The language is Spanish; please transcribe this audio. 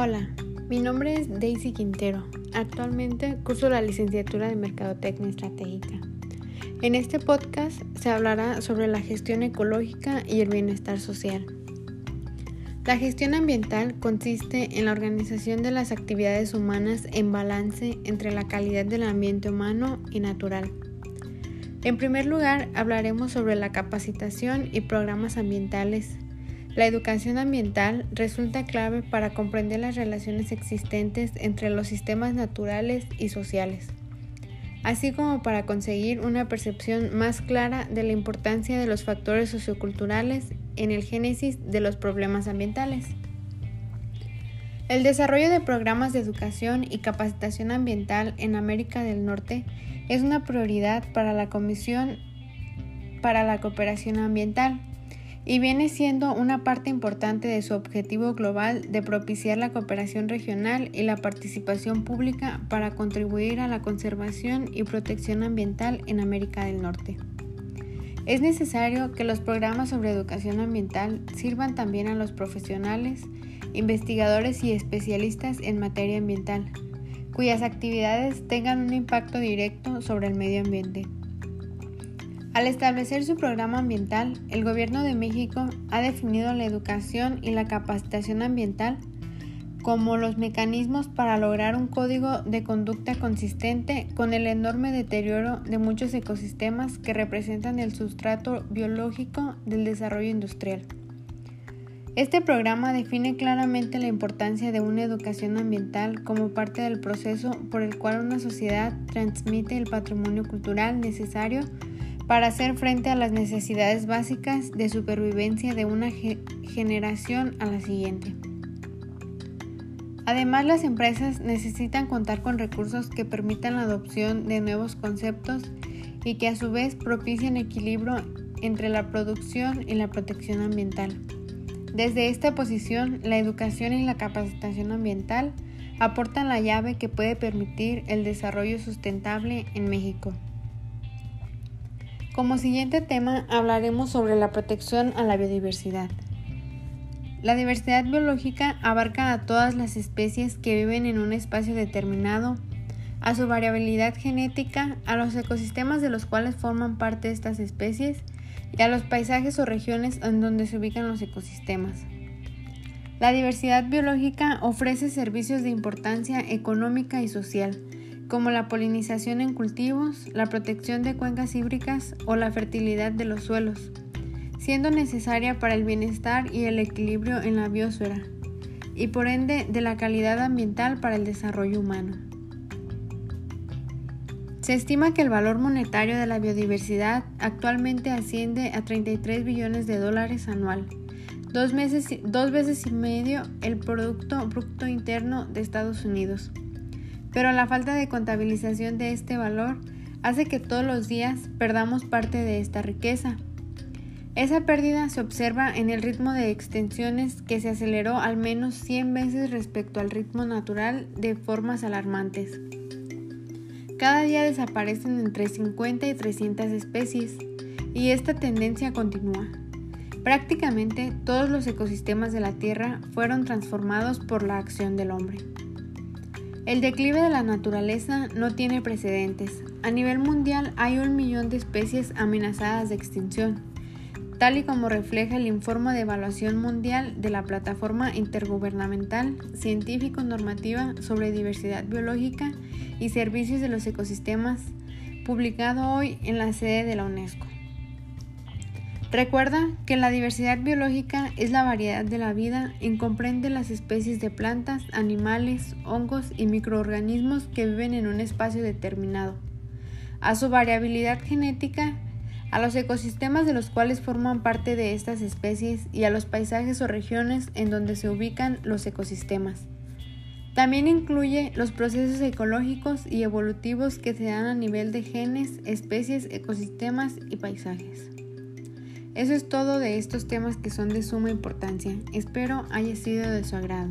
Hola, mi nombre es Daisy Quintero. Actualmente curso la licenciatura de Mercadotecnia Estratégica. En este podcast se hablará sobre la gestión ecológica y el bienestar social. La gestión ambiental consiste en la organización de las actividades humanas en balance entre la calidad del ambiente humano y natural. En primer lugar, hablaremos sobre la capacitación y programas ambientales. La educación ambiental resulta clave para comprender las relaciones existentes entre los sistemas naturales y sociales, así como para conseguir una percepción más clara de la importancia de los factores socioculturales en el génesis de los problemas ambientales. El desarrollo de programas de educación y capacitación ambiental en América del Norte es una prioridad para la Comisión para la Cooperación Ambiental y viene siendo una parte importante de su objetivo global de propiciar la cooperación regional y la participación pública para contribuir a la conservación y protección ambiental en América del Norte. Es necesario que los programas sobre educación ambiental sirvan también a los profesionales, investigadores y especialistas en materia ambiental, cuyas actividades tengan un impacto directo sobre el medio ambiente. Al establecer su programa ambiental, el Gobierno de México ha definido la educación y la capacitación ambiental como los mecanismos para lograr un código de conducta consistente con el enorme deterioro de muchos ecosistemas que representan el sustrato biológico del desarrollo industrial. Este programa define claramente la importancia de una educación ambiental como parte del proceso por el cual una sociedad transmite el patrimonio cultural necesario para hacer frente a las necesidades básicas de supervivencia de una generación a la siguiente. Además, las empresas necesitan contar con recursos que permitan la adopción de nuevos conceptos y que a su vez propicien equilibrio entre la producción y la protección ambiental. Desde esta posición, la educación y la capacitación ambiental aportan la llave que puede permitir el desarrollo sustentable en México. Como siguiente tema hablaremos sobre la protección a la biodiversidad. La diversidad biológica abarca a todas las especies que viven en un espacio determinado, a su variabilidad genética, a los ecosistemas de los cuales forman parte estas especies y a los paisajes o regiones en donde se ubican los ecosistemas. La diversidad biológica ofrece servicios de importancia económica y social, como la polinización en cultivos, la protección de cuencas hídricas o la fertilidad de los suelos siendo necesaria para el bienestar y el equilibrio en la biosfera, y por ende de la calidad ambiental para el desarrollo humano. Se estima que el valor monetario de la biodiversidad actualmente asciende a 33 billones de dólares anual, dos, dos veces y medio el Producto Bruto Interno de Estados Unidos. Pero la falta de contabilización de este valor hace que todos los días perdamos parte de esta riqueza esa pérdida se observa en el ritmo de extensiones que se aceleró al menos 100 veces respecto al ritmo natural de formas alarmantes. Cada día desaparecen entre 50 y 300 especies y esta tendencia continúa. Prácticamente todos los ecosistemas de la Tierra fueron transformados por la acción del hombre. El declive de la naturaleza no tiene precedentes. A nivel mundial hay un millón de especies amenazadas de extinción tal y como refleja el informe de evaluación mundial de la Plataforma Intergubernamental Científico-Normativa sobre Diversidad Biológica y Servicios de los Ecosistemas, publicado hoy en la sede de la UNESCO. Recuerda que la diversidad biológica es la variedad de la vida y comprende las especies de plantas, animales, hongos y microorganismos que viven en un espacio determinado. A su variabilidad genética a los ecosistemas de los cuales forman parte de estas especies y a los paisajes o regiones en donde se ubican los ecosistemas. También incluye los procesos ecológicos y evolutivos que se dan a nivel de genes, especies, ecosistemas y paisajes. Eso es todo de estos temas que son de suma importancia. Espero haya sido de su agrado.